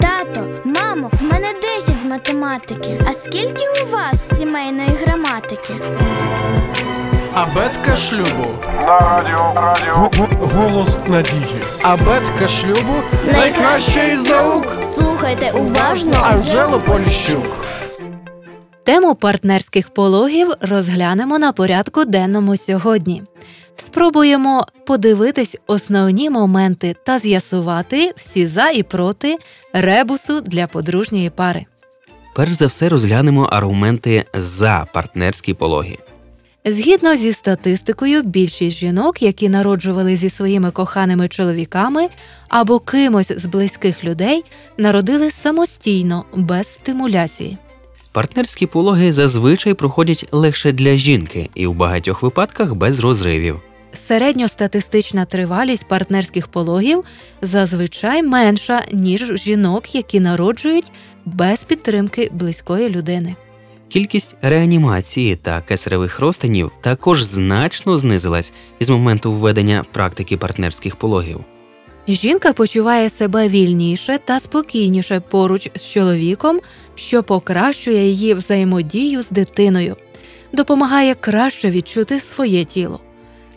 Тато, мамо, в мене 10 з математики. А скільки у вас сімейної граматики? Абетка шлюбу. На радіо радіо Г- г- Голос надії. Абетка шлюбу найкраща із наук. Слухайте уважно. Анжело Поліщук. Тему партнерських пологів розглянемо на порядку денному сьогодні. Спробуємо подивитись основні моменти та з'ясувати всі за і проти ребусу для подружньої пари. Перш за все розглянемо аргументи за партнерські пологи. Згідно зі статистикою, більшість жінок, які народжували зі своїми коханими чоловіками або кимось з близьких людей, народили самостійно, без стимуляції. Партнерські пологи зазвичай проходять легше для жінки і в багатьох випадках без розривів. Середньостатистична тривалість партнерських пологів зазвичай менша, ніж жінок, які народжують без підтримки близької людини. Кількість реанімації та кесаревих розтинів також значно знизилась із моменту введення практики партнерських пологів. Жінка почуває себе вільніше та спокійніше поруч з чоловіком, що покращує її взаємодію з дитиною, допомагає краще відчути своє тіло.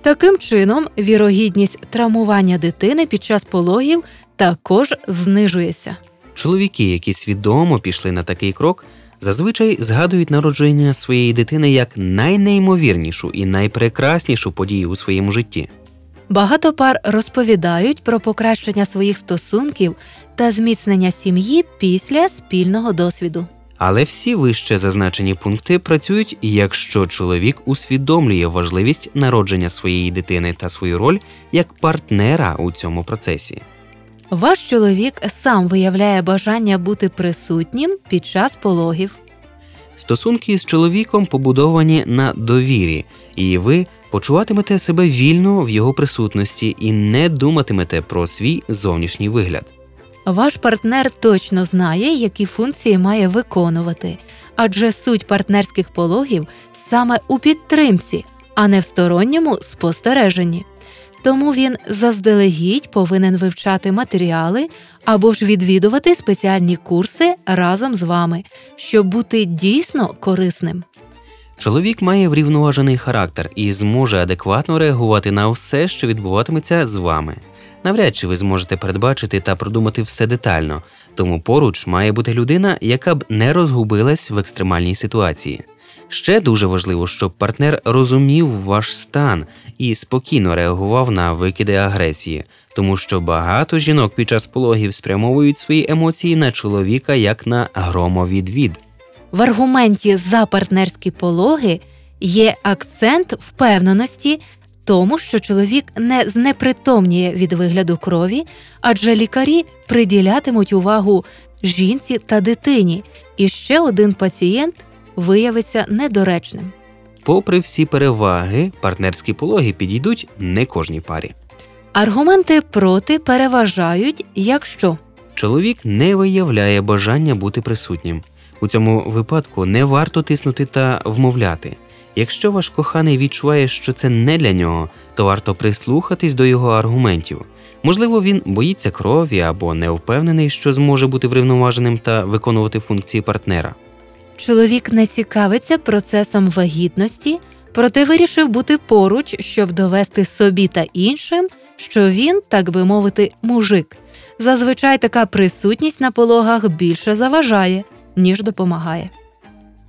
Таким чином, вірогідність травмування дитини під час пологів також знижується. Чоловіки, які свідомо пішли на такий крок, зазвичай згадують народження своєї дитини як найнеймовірнішу і найпрекраснішу подію у своєму житті. Багато пар розповідають про покращення своїх стосунків та зміцнення сім'ї після спільного досвіду. Але всі вище зазначені пункти працюють, якщо чоловік усвідомлює важливість народження своєї дитини та свою роль як партнера у цьому процесі. Ваш чоловік сам виявляє бажання бути присутнім під час пологів. Стосунки з чоловіком побудовані на довірі, і ви почуватимете себе вільно в його присутності і не думатимете про свій зовнішній вигляд. Ваш партнер точно знає, які функції має виконувати, адже суть партнерських пологів саме у підтримці, а не в сторонньому спостереженні. Тому він заздалегідь повинен вивчати матеріали або ж відвідувати спеціальні курси разом з вами, щоб бути дійсно корисним. Чоловік має врівноважений характер і зможе адекватно реагувати на все, що відбуватиметься з вами. Навряд чи ви зможете передбачити та продумати все детально, тому поруч має бути людина, яка б не розгубилась в екстремальній ситуації. Ще дуже важливо, щоб партнер розумів ваш стан і спокійно реагував на викиди агресії, тому що багато жінок під час пологів спрямовують свої емоції на чоловіка як на громовідвід. В аргументі за партнерські пологи є акцент впевненості тому, що чоловік не знепритомніє від вигляду крові, адже лікарі приділятимуть увагу жінці та дитині, і ще один пацієнт виявиться недоречним. Попри всі переваги, партнерські пологи підійдуть не кожній парі. Аргументи проти переважають, якщо Чоловік не виявляє бажання бути присутнім. У цьому випадку не варто тиснути та вмовляти. Якщо ваш коханий відчуває, що це не для нього, то варто прислухатись до його аргументів. Можливо, він боїться крові або не впевнений, що зможе бути врівноваженим та виконувати функції партнера. чоловік не цікавиться процесом вагітності, проте вирішив бути поруч, щоб довести собі та іншим, що він, так би мовити, мужик. Зазвичай така присутність на пологах більше заважає, ніж допомагає.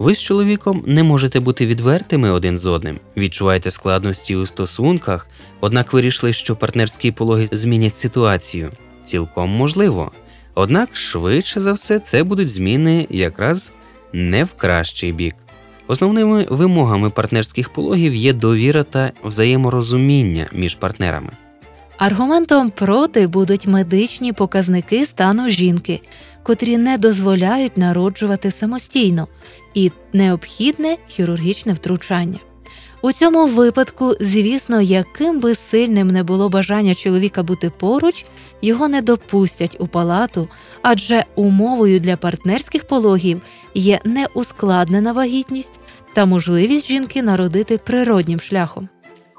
Ви з чоловіком не можете бути відвертими один з одним, відчуваєте складності у стосунках, однак вирішили, що партнерські пологи змінять ситуацію. Цілком можливо. Однак, швидше за все, це будуть зміни якраз не в кращий бік. Основними вимогами партнерських пологів є довіра та взаєморозуміння між партнерами. Аргументом проти будуть медичні показники стану жінки, котрі не дозволяють народжувати самостійно, і необхідне хірургічне втручання. У цьому випадку, звісно, яким би сильним не було бажання чоловіка бути поруч, його не допустять у палату, адже умовою для партнерських пологів є неускладнена вагітність та можливість жінки народити природнім шляхом.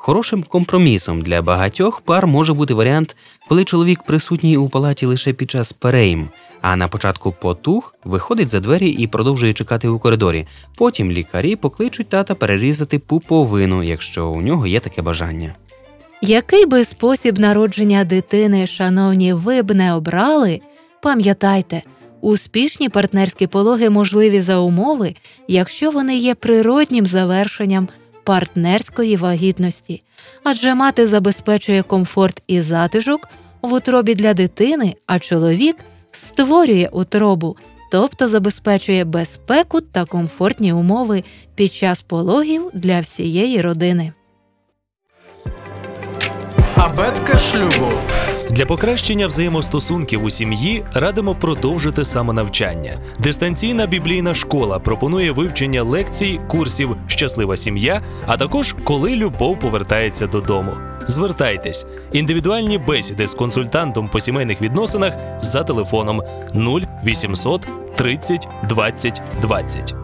Хорошим компромісом для багатьох пар може бути варіант, коли чоловік присутній у палаті лише під час перейм, а на початку потух виходить за двері і продовжує чекати у коридорі. Потім лікарі покличуть тата перерізати пуповину, якщо у нього є таке бажання. Який би спосіб народження дитини, шановні, ви б не обрали, пам'ятайте, успішні партнерські пологи можливі за умови, якщо вони є природнім завершенням партнерської вагітності, адже мати забезпечує комфорт і затишок в утробі для дитини, а чоловік створює утробу, тобто забезпечує безпеку та комфортні умови під час пологів для всієї родини. Абетка шлюбу. Для покращення взаємостосунків у сім'ї радимо продовжити самонавчання. Дистанційна біблійна школа пропонує вивчення лекцій, курсів Щаслива сім'я, а також коли любов повертається додому. Звертайтесь індивідуальні бесіди з консультантом по сімейних відносинах за телефоном 0800 30 20 20.